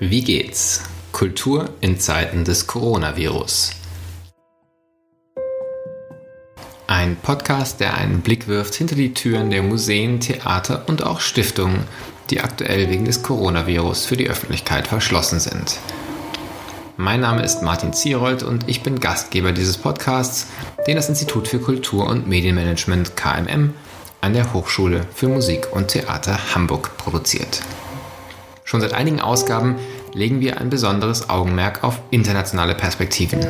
Wie geht's? Kultur in Zeiten des Coronavirus. Ein Podcast, der einen Blick wirft hinter die Türen der Museen, Theater und auch Stiftungen, die aktuell wegen des Coronavirus für die Öffentlichkeit verschlossen sind. Mein Name ist Martin Zierold und ich bin Gastgeber dieses Podcasts, den das Institut für Kultur und Medienmanagement KMM an der Hochschule für Musik und Theater Hamburg produziert. Schon seit einigen Ausgaben legen wir ein besonderes Augenmerk auf internationale Perspektiven.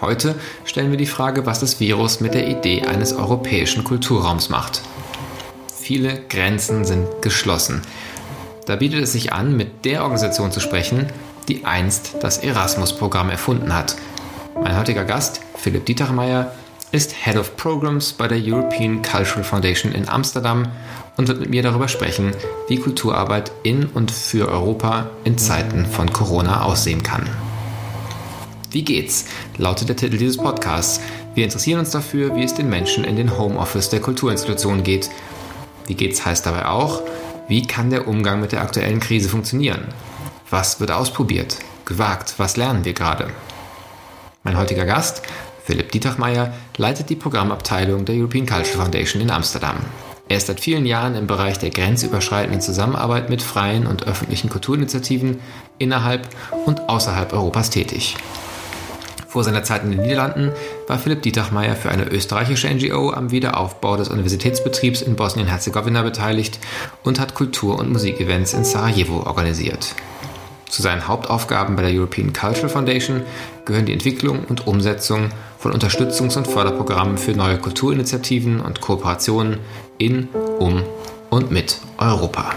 Heute stellen wir die Frage, was das Virus mit der Idee eines europäischen Kulturraums macht. Viele Grenzen sind geschlossen. Da bietet es sich an, mit der Organisation zu sprechen, die einst das Erasmus-Programm erfunden hat. Mein heutiger Gast, Philipp Dietermeier, ist Head of Programs bei der European Cultural Foundation in Amsterdam und wird mit mir darüber sprechen, wie Kulturarbeit in und für Europa in Zeiten von Corona aussehen kann. Wie geht's? lautet der Titel dieses Podcasts. Wir interessieren uns dafür, wie es den Menschen in den Homeoffice der Kulturinstitutionen geht. Wie geht's heißt dabei auch, wie kann der Umgang mit der aktuellen Krise funktionieren? Was wird ausprobiert? Gewagt? Was lernen wir gerade? Mein heutiger Gast, Philipp Dietachmeier, leitet die Programmabteilung der European Cultural Foundation in Amsterdam. Er ist seit vielen Jahren im Bereich der grenzüberschreitenden Zusammenarbeit mit freien und öffentlichen Kulturinitiativen innerhalb und außerhalb Europas tätig. Vor seiner Zeit in den Niederlanden war Philipp Dietachmeier für eine österreichische NGO am Wiederaufbau des Universitätsbetriebs in Bosnien-Herzegowina beteiligt und hat Kultur- und Musikevents in Sarajevo organisiert. Zu seinen Hauptaufgaben bei der European Cultural Foundation gehören die Entwicklung und Umsetzung von Unterstützungs- und Förderprogrammen für neue Kulturinitiativen und Kooperationen in, um und mit Europa.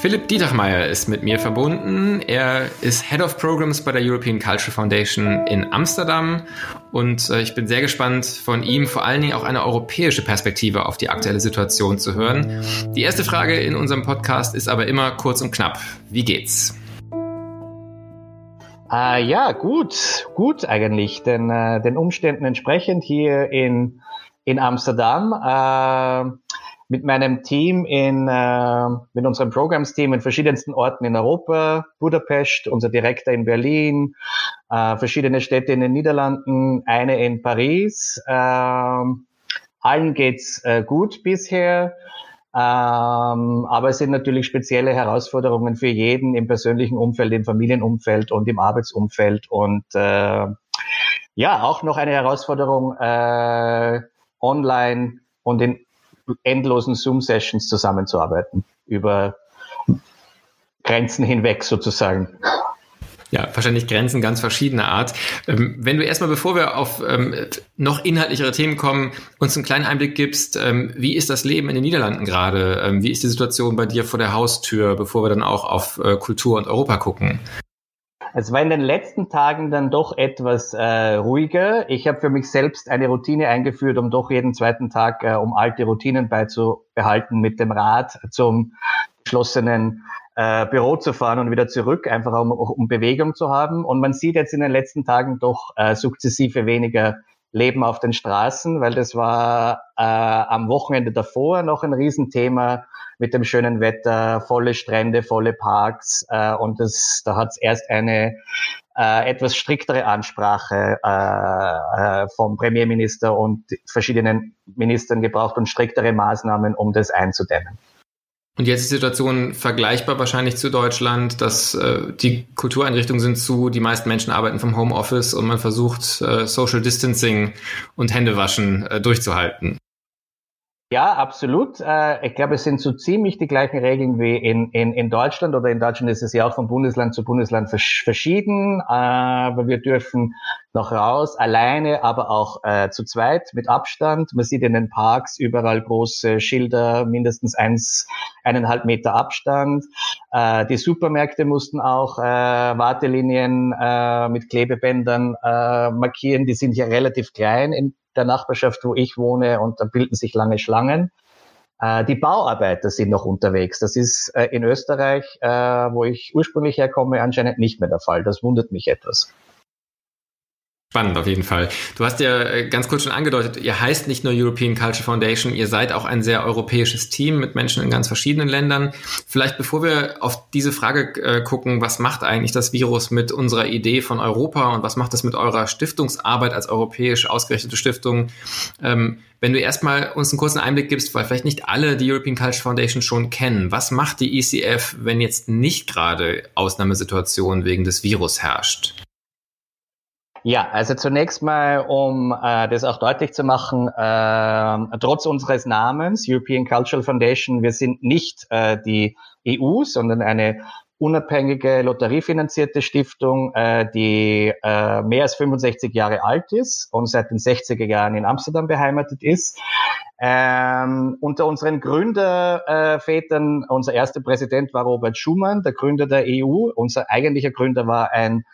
Philipp Dietermeier ist mit mir verbunden. Er ist Head of Programs bei der European Cultural Foundation in Amsterdam und äh, ich bin sehr gespannt, von ihm vor allen Dingen auch eine europäische Perspektive auf die aktuelle Situation zu hören. Die erste Frage in unserem Podcast ist aber immer kurz und knapp. Wie geht's? Äh, ja, gut, gut eigentlich, denn äh, den Umständen entsprechend hier in, in Amsterdam. Äh, mit meinem Team in, äh, mit unserem Programmsteam in verschiedensten Orten in Europa, Budapest, unser Direktor in Berlin, äh, verschiedene Städte in den Niederlanden, eine in Paris. Äh, allen geht's äh, gut bisher. Ähm, aber es sind natürlich spezielle Herausforderungen für jeden im persönlichen Umfeld, im Familienumfeld und im Arbeitsumfeld. Und äh, ja, auch noch eine Herausforderung äh, online und in endlosen Zoom-Sessions zusammenzuarbeiten, über Grenzen hinweg sozusagen. Ja, wahrscheinlich Grenzen ganz verschiedener Art. Ähm, wenn du erstmal, bevor wir auf ähm, noch inhaltlichere Themen kommen, uns einen kleinen Einblick gibst, ähm, wie ist das Leben in den Niederlanden gerade? Wie ist die Situation bei dir vor der Haustür, bevor wir dann auch auf äh, Kultur und Europa gucken? Es war in den letzten Tagen dann doch etwas äh, ruhiger. Ich habe für mich selbst eine Routine eingeführt, um doch jeden zweiten Tag, äh, um alte Routinen beizubehalten, mit dem Rad zum geschlossenen äh, Büro zu fahren und wieder zurück, einfach um, um Bewegung zu haben. Und man sieht jetzt in den letzten Tagen doch äh, sukzessive weniger Leben auf den Straßen, weil das war äh, am Wochenende davor noch ein Riesenthema mit dem schönen Wetter, volle Strände, volle Parks äh, und das, da hat es erst eine äh, etwas striktere Ansprache äh, äh, vom Premierminister und verschiedenen Ministern gebraucht und striktere Maßnahmen, um das einzudämmen. Und jetzt ist die Situation vergleichbar wahrscheinlich zu Deutschland, dass äh, die Kultureinrichtungen sind zu, die meisten Menschen arbeiten vom Homeoffice und man versucht äh, Social Distancing und Händewaschen äh, durchzuhalten. Ja, absolut. Äh, ich glaube, es sind so ziemlich die gleichen Regeln wie in, in, in Deutschland oder in Deutschland ist es ja auch von Bundesland zu Bundesland verschieden. Aber wir dürfen noch raus, alleine, aber auch äh, zu zweit mit Abstand. Man sieht in den Parks überall große Schilder, mindestens eins, eineinhalb Meter Abstand. Äh, die Supermärkte mussten auch äh, Wartelinien äh, mit Klebebändern äh, markieren. Die sind ja relativ klein in der Nachbarschaft, wo ich wohne, und da bilden sich lange Schlangen. Äh, die Bauarbeiter sind noch unterwegs. Das ist äh, in Österreich, äh, wo ich ursprünglich herkomme, anscheinend nicht mehr der Fall. Das wundert mich etwas. Spannend auf jeden Fall. Du hast ja äh, ganz kurz schon angedeutet, ihr heißt nicht nur European Culture Foundation, ihr seid auch ein sehr europäisches Team mit Menschen in ganz verschiedenen Ländern. Vielleicht bevor wir auf diese Frage äh, gucken, was macht eigentlich das Virus mit unserer Idee von Europa und was macht das mit eurer Stiftungsarbeit als europäisch ausgerichtete Stiftung? Ähm, wenn du erstmal uns einen kurzen Einblick gibst, weil vielleicht nicht alle die European Culture Foundation schon kennen, was macht die ECF, wenn jetzt nicht gerade Ausnahmesituation wegen des Virus herrscht? Ja, also zunächst mal, um äh, das auch deutlich zu machen, äh, trotz unseres Namens European Cultural Foundation, wir sind nicht äh, die EU, sondern eine unabhängige lotteriefinanzierte Stiftung, äh, die äh, mehr als 65 Jahre alt ist und seit den 60er Jahren in Amsterdam beheimatet ist. Ähm, unter unseren Gründervätern, äh, unser erster Präsident war Robert Schumann, der Gründer der EU. Unser eigentlicher Gründer war ein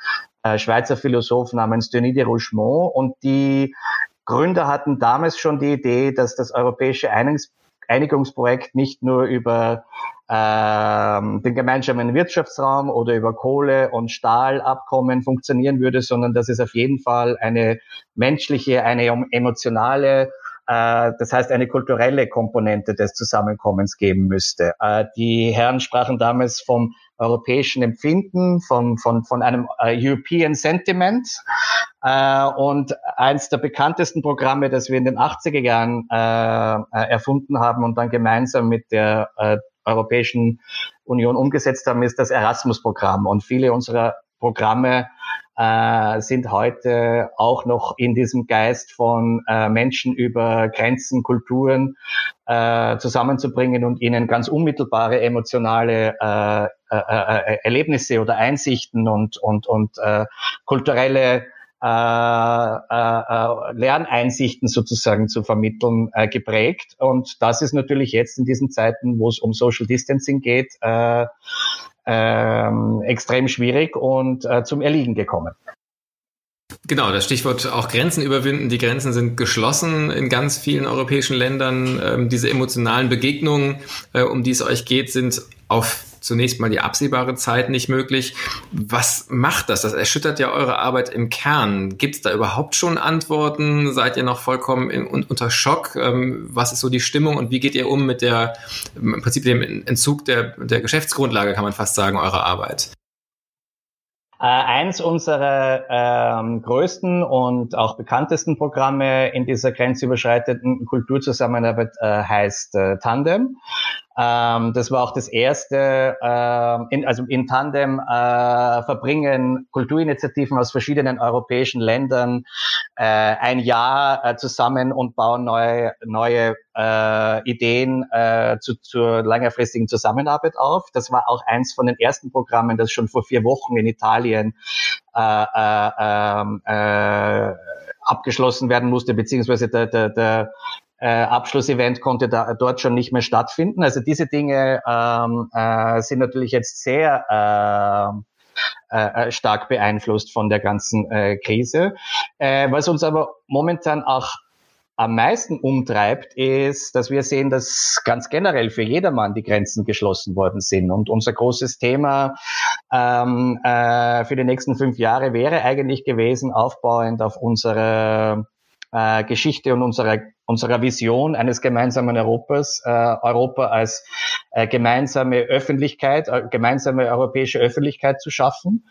äh, Schweizer Philosoph namens Denis de Rougemont und die Gründer hatten damals schon die Idee, dass das europäische Einigungs Einigungsprojekt nicht nur über ähm, den gemeinsamen Wirtschaftsraum oder über Kohle- und Stahlabkommen funktionieren würde, sondern dass es auf jeden Fall eine menschliche, eine emotionale, das heißt eine kulturelle Komponente des Zusammenkommens geben müsste. Äh, die Herren sprachen damals vom europäischen Empfinden, von, von, von einem äh, European Sentiment. Äh, und eins der bekanntesten Programme, das wir in den 80er Jahren äh, äh, erfunden haben und dann gemeinsam mit der äh, Europäischen Union umgesetzt haben, ist das Erasmus-Programm. Und viele unserer Programme äh, sind heute auch noch in diesem Geist von äh, Menschen über Grenzen, Kulturen äh, zusammenzubringen und ihnen ganz unmittelbare emotionale äh, äh, äh, Erlebnisse oder Einsichten und, und, und äh, kulturelle äh, äh, äh, Lerneinsichten sozusagen zu vermitteln, äh, geprägt. Und das ist natürlich jetzt in diesen Zeiten, wo es um Social Distancing geht, äh, ähm, extrem schwierig und äh, zum Erliegen gekommen. Genau, das Stichwort auch Grenzen überwinden. Die Grenzen sind geschlossen in ganz vielen europäischen Ländern. Ähm, diese emotionalen Begegnungen, äh, um die es euch geht, sind auf zunächst mal die absehbare Zeit nicht möglich. Was macht das? Das erschüttert ja eure Arbeit im Kern. Gibt es da überhaupt schon Antworten? Seid ihr noch vollkommen in, unter Schock? Ähm, was ist so die Stimmung und wie geht ihr um mit der, im Prinzip dem Entzug der, der Geschäftsgrundlage, kann man fast sagen, eurer Arbeit? Äh, eins unserer ähm, größten und auch bekanntesten Programme in dieser grenzüberschreitenden Kulturzusammenarbeit äh, heißt äh, Tandem. Ähm, das war auch das erste, äh, in, also in Tandem äh, verbringen Kulturinitiativen aus verschiedenen europäischen Ländern äh, ein Jahr äh, zusammen und bauen neue, neue äh, Ideen äh, zu, zur längerfristigen Zusammenarbeit auf. Das war auch eins von den ersten Programmen, das schon vor vier Wochen in Italien äh, äh, ähm, äh, abgeschlossen werden musste, beziehungsweise der, der, der äh, Abschlussevent konnte da, dort schon nicht mehr stattfinden. Also diese Dinge ähm, äh, sind natürlich jetzt sehr äh, äh, stark beeinflusst von der ganzen äh, Krise. Äh, was uns aber momentan auch am meisten umtreibt, ist, dass wir sehen, dass ganz generell für jedermann die Grenzen geschlossen worden sind. Und unser großes Thema ähm, äh, für die nächsten fünf Jahre wäre eigentlich gewesen, aufbauend auf unsere äh, Geschichte und unserer, unserer Vision eines gemeinsamen Europas, äh, Europa als äh, gemeinsame Öffentlichkeit, äh, gemeinsame europäische Öffentlichkeit zu schaffen.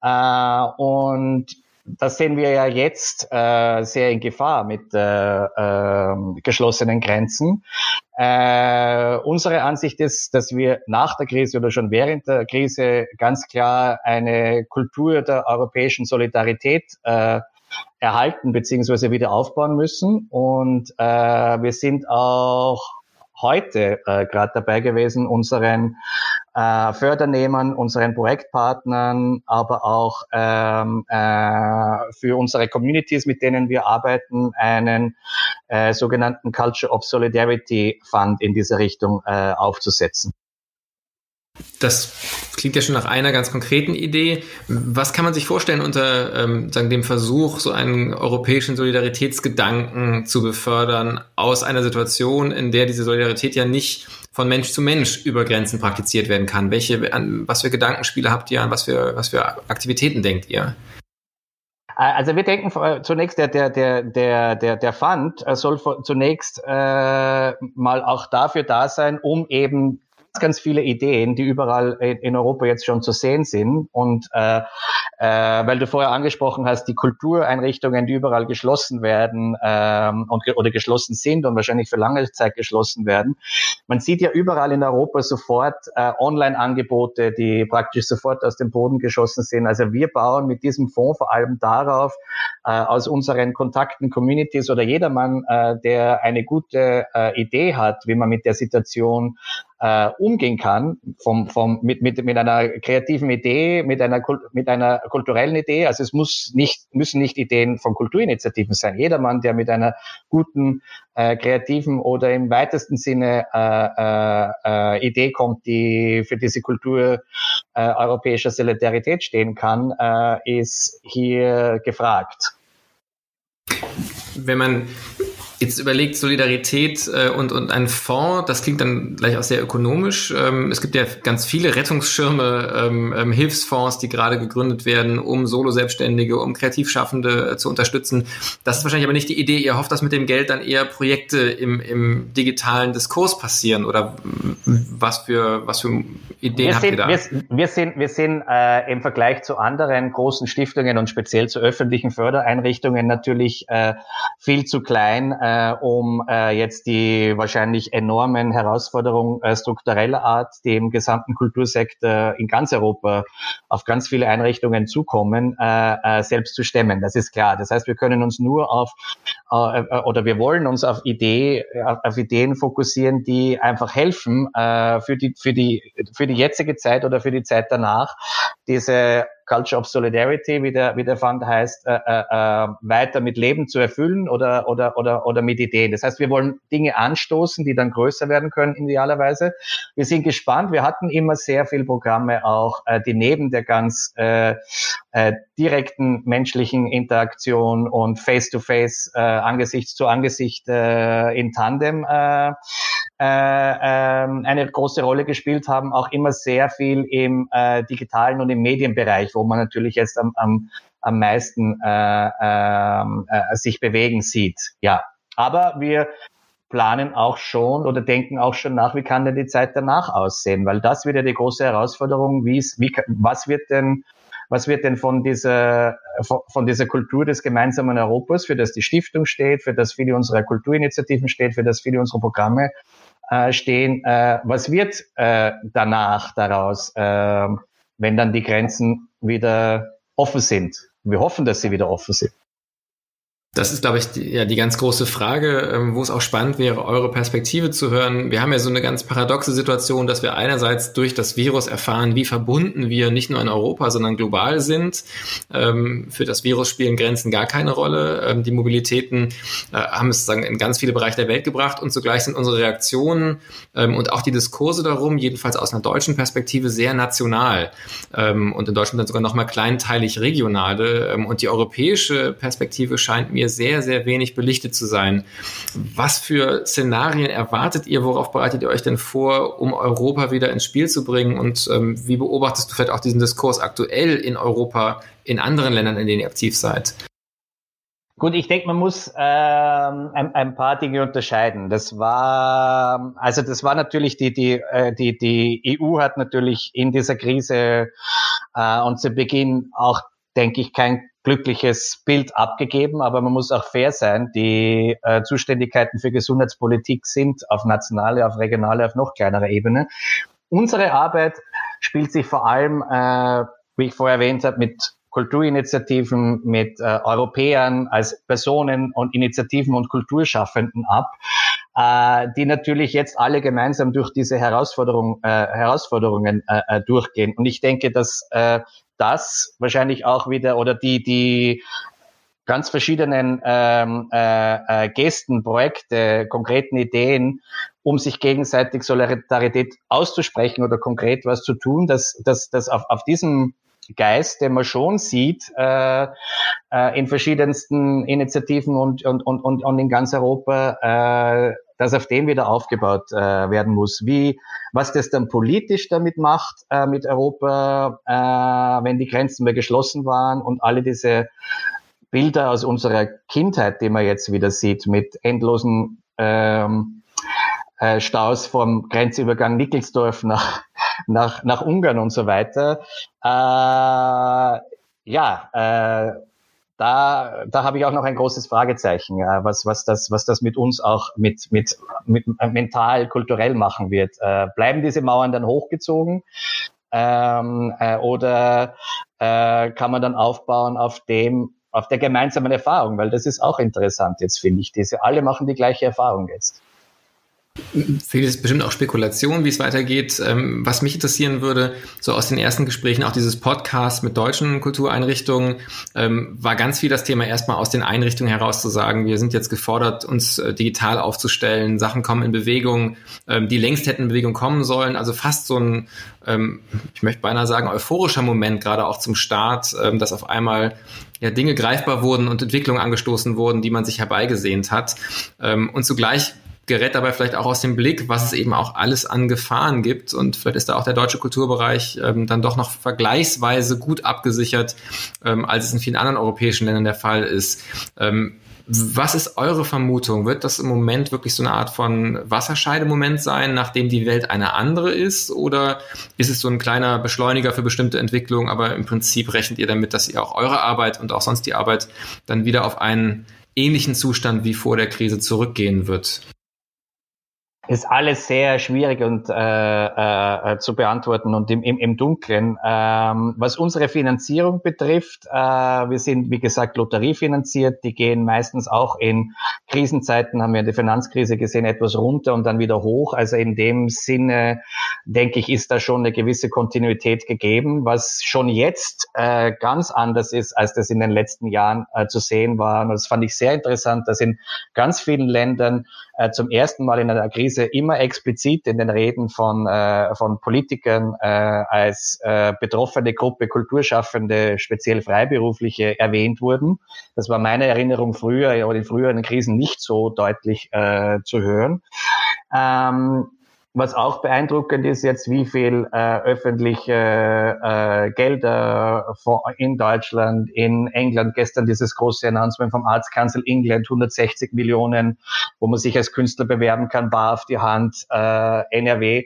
Äh, und das sehen wir ja jetzt äh, sehr in Gefahr mit äh, äh, geschlossenen Grenzen. Äh, unsere Ansicht ist, dass wir nach der Krise oder schon während der Krise ganz klar eine Kultur der europäischen Solidarität äh, erhalten beziehungsweise wieder aufbauen müssen. Und äh, wir sind auch heute äh, gerade dabei gewesen, unseren äh, Fördernehmern, unseren Projektpartnern, aber auch ähm, äh, für unsere Communities, mit denen wir arbeiten, einen äh, sogenannten Culture of Solidarity Fund in diese Richtung äh, aufzusetzen. Das klingt ja schon nach einer ganz konkreten Idee. Was kann man sich vorstellen unter ähm, sagen, dem Versuch, so einen europäischen Solidaritätsgedanken zu befördern aus einer Situation, in der diese Solidarität ja nicht von Mensch zu Mensch über Grenzen praktiziert werden kann? Welche, an, was für Gedankenspiele habt ihr, an was für, was für Aktivitäten denkt ihr? Also wir denken zunächst, der, der, der, der, der, Fund soll zunächst äh, mal auch dafür da sein, um eben ganz viele Ideen, die überall in Europa jetzt schon zu sehen sind. Und äh, äh, weil du vorher angesprochen hast, die Kultureinrichtungen, die überall geschlossen werden ähm, und, oder geschlossen sind und wahrscheinlich für lange Zeit geschlossen werden. Man sieht ja überall in Europa sofort äh, Online-Angebote, die praktisch sofort aus dem Boden geschossen sind. Also wir bauen mit diesem Fonds vor allem darauf, aus unseren Kontakten, Communities oder jedermann, äh, der eine gute äh, Idee hat, wie man mit der Situation äh, umgehen kann, vom, vom, mit, mit, mit einer kreativen Idee, mit einer, mit einer kulturellen Idee. Also es muss nicht, müssen nicht Ideen von Kulturinitiativen sein. Jedermann, der mit einer guten, äh, kreativen oder im weitesten Sinne äh, äh, äh, Idee kommt, die für diese Kultur äh, europäischer Solidarität stehen kann, äh, ist hier gefragt. Wenn man jetzt überlegt, Solidarität äh, und, und ein Fonds, das klingt dann gleich auch sehr ökonomisch. Ähm, es gibt ja ganz viele Rettungsschirme, ähm, ähm, Hilfsfonds, die gerade gegründet werden, um Solo-Selbstständige, um Kreativschaffende äh, zu unterstützen. Das ist wahrscheinlich aber nicht die Idee. Ihr hofft, dass mit dem Geld dann eher Projekte im, im digitalen Diskurs passieren oder was für, was für Ideen wir habt sind, ihr da? Wir, wir sind, wir sind äh, im Vergleich zu anderen großen Stiftungen und speziell zu öffentlichen Fördereinrichtungen natürlich äh, viel zu klein, äh, äh, um äh, jetzt die wahrscheinlich enormen Herausforderungen äh, struktureller Art, die im gesamten Kultursektor in ganz Europa auf ganz viele Einrichtungen zukommen, äh, äh, selbst zu stemmen. Das ist klar. Das heißt, wir können uns nur auf äh, äh oder wir wollen uns auf Idee, auf, auf Ideen fokussieren, die einfach helfen äh, für die für die für die jetzige Zeit oder für die Zeit danach diese Culture of Solidarity, wie der, wie der Fund heißt, äh, äh, äh, weiter mit Leben zu erfüllen oder, oder, oder, oder mit Ideen. Das heißt, wir wollen Dinge anstoßen, die dann größer werden können, idealerweise. Wir sind gespannt. Wir hatten immer sehr viel Programme auch, äh, die neben der ganz äh, äh, direkten menschlichen Interaktion und Face-to-Face, -face, äh, Angesicht zu Angesicht äh, in Tandem äh, äh, äh, eine große Rolle gespielt haben, auch immer sehr viel im äh, digitalen und im Medienbereich, wo man natürlich jetzt am, am, am meisten äh, ähm, äh, sich bewegen sieht. Ja, aber wir planen auch schon oder denken auch schon nach, wie kann denn die Zeit danach aussehen? Weil das wird ja die große Herausforderung, wie, wie was wird denn was wird denn von dieser, von dieser Kultur des gemeinsamen Europas, für das die Stiftung steht, für das viele unserer Kulturinitiativen steht, für das viele unserer Programme äh, stehen, äh, was wird äh, danach daraus, äh, wenn dann die Grenzen wieder offen sind? Wir hoffen, dass sie wieder offen sind. Das ist, glaube ich, die, ja, die ganz große Frage, ähm, wo es auch spannend wäre, eure Perspektive zu hören. Wir haben ja so eine ganz paradoxe Situation, dass wir einerseits durch das Virus erfahren, wie verbunden wir nicht nur in Europa, sondern global sind. Ähm, für das Virus spielen Grenzen gar keine Rolle. Ähm, die Mobilitäten äh, haben es sagen, in ganz viele Bereiche der Welt gebracht und zugleich sind unsere Reaktionen ähm, und auch die Diskurse darum, jedenfalls aus einer deutschen Perspektive, sehr national ähm, und in Deutschland dann sogar nochmal kleinteilig regionale. Ähm, und die europäische Perspektive scheint mir sehr, sehr wenig belichtet zu sein. Was für Szenarien erwartet ihr? Worauf bereitet ihr euch denn vor, um Europa wieder ins Spiel zu bringen? Und ähm, wie beobachtest du vielleicht auch diesen Diskurs aktuell in Europa, in anderen Ländern, in denen ihr aktiv seid? Gut, ich denke, man muss ähm, ein, ein, paar Dinge unterscheiden. Das war, also das war natürlich die die äh, die die EU hat natürlich in dieser Krise äh, und zu Beginn auch, denke ich, kein glückliches Bild abgegeben, aber man muss auch fair sein. Die äh, Zuständigkeiten für Gesundheitspolitik sind auf nationale, auf regionale, auf noch kleinerer Ebene. Unsere Arbeit spielt sich vor allem, äh, wie ich vorher erwähnt habe, mit Kulturinitiativen, mit äh, Europäern als Personen und Initiativen und Kulturschaffenden ab, äh, die natürlich jetzt alle gemeinsam durch diese Herausforderung, äh, Herausforderungen äh, äh durchgehen. Und ich denke, dass äh, das wahrscheinlich auch wieder oder die, die ganz verschiedenen ähm, äh, äh, Gesten, Projekte, konkreten Ideen, um sich gegenseitig Solidarität auszusprechen oder konkret was zu tun, dass, dass, dass auf, auf diesem Geist, den man schon sieht äh, äh, in verschiedensten Initiativen und, und, und, und, und in ganz Europa, äh, dass auf dem wieder aufgebaut äh, werden muss. Wie, was das dann politisch damit macht äh, mit Europa, äh, wenn die Grenzen mehr geschlossen waren und alle diese Bilder aus unserer Kindheit, die man jetzt wieder sieht, mit endlosen ähm, äh, Staus vom Grenzübergang Nickelsdorf nach, nach, nach Ungarn und so weiter. Äh, ja, äh, da, da habe ich auch noch ein großes Fragezeichen, äh, was, was, das, was das mit uns auch mit, mit, mit mental, kulturell machen wird. Äh, bleiben diese Mauern dann hochgezogen? Ähm, äh, oder äh, kann man dann aufbauen auf dem, auf der gemeinsamen Erfahrung, weil das ist auch interessant jetzt, finde ich. Diese alle machen die gleiche Erfahrung jetzt. Vieles bestimmt auch Spekulation, wie es weitergeht. Ähm, was mich interessieren würde, so aus den ersten Gesprächen, auch dieses Podcast mit deutschen Kultureinrichtungen, ähm, war ganz viel das Thema erstmal aus den Einrichtungen heraus zu sagen, wir sind jetzt gefordert, uns äh, digital aufzustellen, Sachen kommen in Bewegung, ähm, die längst hätten in Bewegung kommen sollen. Also fast so ein, ich möchte beinahe sagen, euphorischer Moment, gerade auch zum Start, dass auf einmal ja, Dinge greifbar wurden und Entwicklungen angestoßen wurden, die man sich herbeigesehnt hat. und zugleich gerät dabei vielleicht auch aus dem Blick, was es eben auch alles an Gefahren gibt. Und vielleicht ist da auch der deutsche Kulturbereich ähm, dann doch noch vergleichsweise gut abgesichert, ähm, als es in vielen anderen europäischen Ländern der Fall ist. Ähm, was ist eure Vermutung? Wird das im Moment wirklich so eine Art von Wasserscheidemoment sein, nachdem die Welt eine andere ist? Oder ist es so ein kleiner Beschleuniger für bestimmte Entwicklungen? Aber im Prinzip rechnet ihr damit, dass ihr auch eure Arbeit und auch sonst die Arbeit dann wieder auf einen ähnlichen Zustand wie vor der Krise zurückgehen wird? Ist alles sehr schwierig und äh, äh, zu beantworten und im, im, im Dunkeln. Ähm, was unsere Finanzierung betrifft, äh, wir sind wie gesagt lotteriefinanziert. Die gehen meistens auch in Krisenzeiten, haben wir in der Finanzkrise gesehen, etwas runter und dann wieder hoch. Also in dem Sinne denke ich, ist da schon eine gewisse Kontinuität gegeben, was schon jetzt äh, ganz anders ist, als das in den letzten Jahren äh, zu sehen war. Und das fand ich sehr interessant, dass in ganz vielen Ländern äh, zum ersten Mal in einer Krise immer explizit in den Reden von, äh, von Politikern äh, als äh, betroffene Gruppe Kulturschaffende, speziell Freiberufliche erwähnt wurden. Das war meine Erinnerung früher oder in früheren Krisen nicht so deutlich äh, zu hören. Ähm, was auch beeindruckend ist jetzt, wie viel äh, öffentliche äh, Gelder in Deutschland, in England, gestern dieses große Announcement vom Arts Council England, 160 Millionen, wo man sich als Künstler bewerben kann, bar auf die Hand, äh, NRW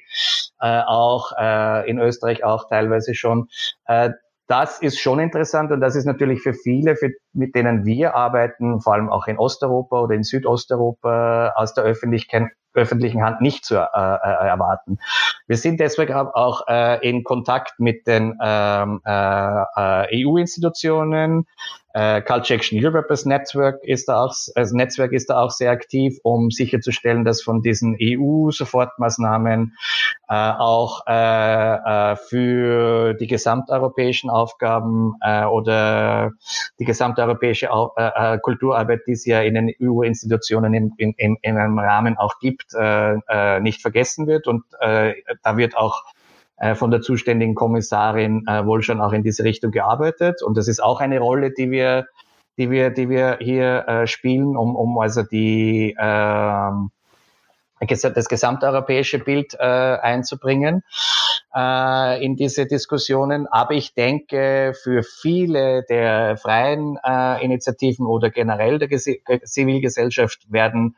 äh, auch, äh, in Österreich auch teilweise schon. Äh, das ist schon interessant und das ist natürlich für viele, für, mit denen wir arbeiten, vor allem auch in Osteuropa oder in Südosteuropa aus der Öffentlichkeit öffentlichen Hand nicht zu äh, äh, erwarten. Wir sind deswegen auch äh, in Kontakt mit den ähm, äh, äh EU-Institutionen. Äh, Culture Action Europe als Netzwerk ist da auch, als Netzwerk ist da auch sehr aktiv, um sicherzustellen, dass von diesen EU-Sofortmaßnahmen äh, auch äh, äh, für die gesamteuropäischen Aufgaben äh, oder die gesamteuropäische äh, äh, Kulturarbeit, die es ja in den EU-Institutionen in, in, in einem Rahmen auch gibt, äh, äh, nicht vergessen wird. Und äh, da wird auch äh, von der zuständigen Kommissarin äh, wohl schon auch in diese Richtung gearbeitet. Und das ist auch eine Rolle, die wir, die wir, die wir hier äh, spielen, um, um also die äh, das gesamteuropäische Bild äh, einzubringen äh, in diese Diskussionen. Aber ich denke, für viele der freien äh, Initiativen oder generell der Ges Zivilgesellschaft werden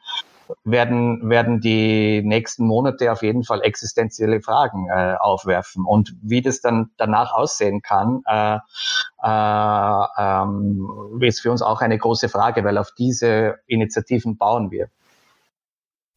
werden, werden die nächsten Monate auf jeden Fall existenzielle Fragen äh, aufwerfen. Und wie das dann danach aussehen kann, äh, äh, ähm, ist für uns auch eine große Frage, weil auf diese Initiativen bauen wir.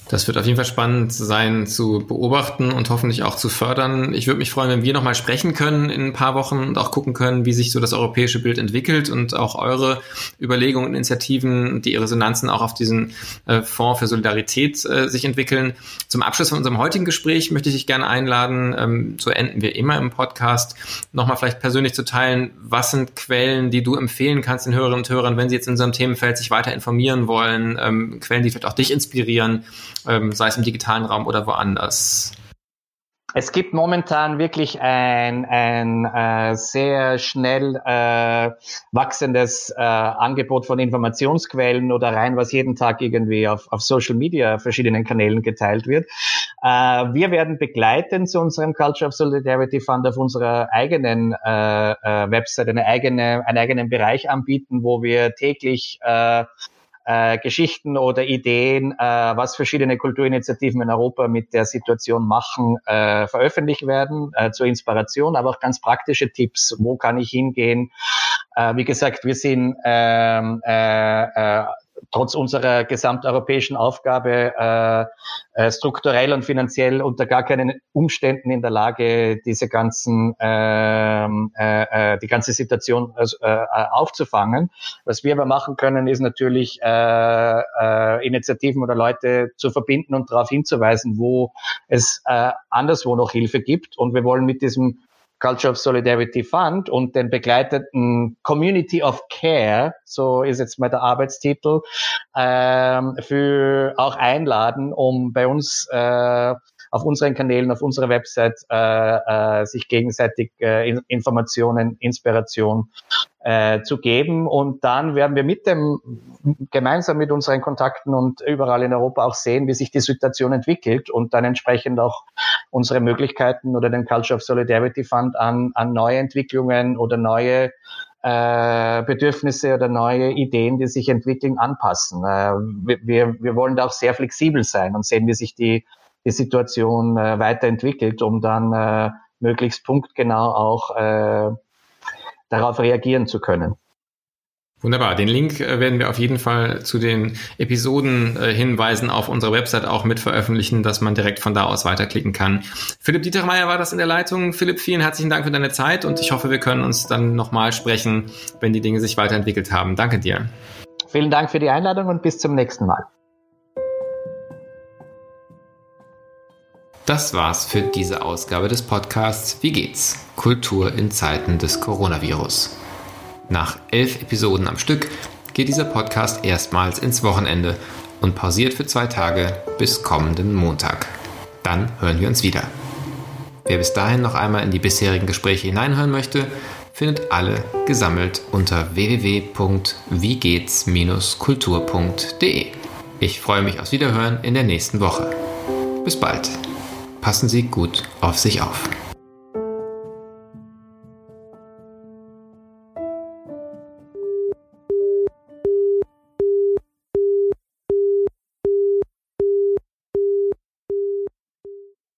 Das wird auf jeden Fall spannend sein zu beobachten und hoffentlich auch zu fördern. Ich würde mich freuen, wenn wir nochmal sprechen können in ein paar Wochen und auch gucken können, wie sich so das europäische Bild entwickelt und auch eure Überlegungen und Initiativen, die Resonanzen auch auf diesen äh, Fonds für Solidarität äh, sich entwickeln. Zum Abschluss von unserem heutigen Gespräch möchte ich dich gerne einladen, ähm, so enden wir immer im Podcast, nochmal vielleicht persönlich zu teilen, was sind Quellen, die du empfehlen kannst den Hörerinnen und Hörern, wenn sie jetzt in unserem Themenfeld sich weiter informieren wollen, ähm, Quellen, die vielleicht auch dich inspirieren ähm, sei es im digitalen Raum oder woanders? Es gibt momentan wirklich ein, ein äh, sehr schnell äh, wachsendes äh, Angebot von Informationsquellen oder rein, was jeden Tag irgendwie auf, auf Social Media verschiedenen Kanälen geteilt wird. Äh, wir werden begleiten zu unserem Culture of Solidarity Fund auf unserer eigenen äh, äh, Website eine eigene, einen eigenen Bereich anbieten, wo wir täglich äh, äh, Geschichten oder Ideen, äh, was verschiedene Kulturinitiativen in Europa mit der Situation machen, äh, veröffentlicht werden, äh, zur Inspiration, aber auch ganz praktische Tipps. Wo kann ich hingehen? Äh, wie gesagt, wir sind ähm, äh, äh, trotz unserer gesamteuropäischen Aufgabe äh, äh, strukturell und finanziell unter gar keinen Umständen in der Lage, diese ganzen ähm, äh, äh, die ganze Situation äh, äh, aufzufangen. Was wir aber machen können, ist natürlich äh, äh, Initiativen oder Leute zu verbinden und darauf hinzuweisen, wo es äh, anderswo noch Hilfe gibt. Und wir wollen mit diesem Culture of Solidarity Fund und den begleiteten Community of Care, so ist jetzt mal der Arbeitstitel, ähm, für auch einladen, um bei uns äh, auf unseren Kanälen, auf unserer Website äh, äh, sich gegenseitig äh, Informationen, Inspiration äh, zu geben. Und dann werden wir mit dem, gemeinsam mit unseren Kontakten und überall in Europa auch sehen, wie sich die Situation entwickelt und dann entsprechend auch unsere Möglichkeiten oder den Culture of Solidarity Fund an, an neue Entwicklungen oder neue äh, Bedürfnisse oder neue Ideen, die sich entwickeln, anpassen. Äh, wir, wir wollen da auch sehr flexibel sein und sehen, wie sich die die Situation äh, weiterentwickelt, um dann äh, möglichst punktgenau auch äh, darauf reagieren zu können. Wunderbar. Den Link äh, werden wir auf jeden Fall zu den Episoden äh, hinweisen auf unserer Website auch mit veröffentlichen, dass man direkt von da aus weiterklicken kann. Philipp Dietermeier war das in der Leitung. Philipp, vielen herzlichen Dank für deine Zeit und ich hoffe, wir können uns dann nochmal sprechen, wenn die Dinge sich weiterentwickelt haben. Danke dir. Vielen Dank für die Einladung und bis zum nächsten Mal. Das war's für diese Ausgabe des Podcasts Wie geht's? Kultur in Zeiten des Coronavirus. Nach elf Episoden am Stück geht dieser Podcast erstmals ins Wochenende und pausiert für zwei Tage bis kommenden Montag. Dann hören wir uns wieder. Wer bis dahin noch einmal in die bisherigen Gespräche hineinhören möchte, findet alle gesammelt unter www.wiegehts-kultur.de. Ich freue mich aufs Wiederhören in der nächsten Woche. Bis bald passen Sie gut auf sich auf.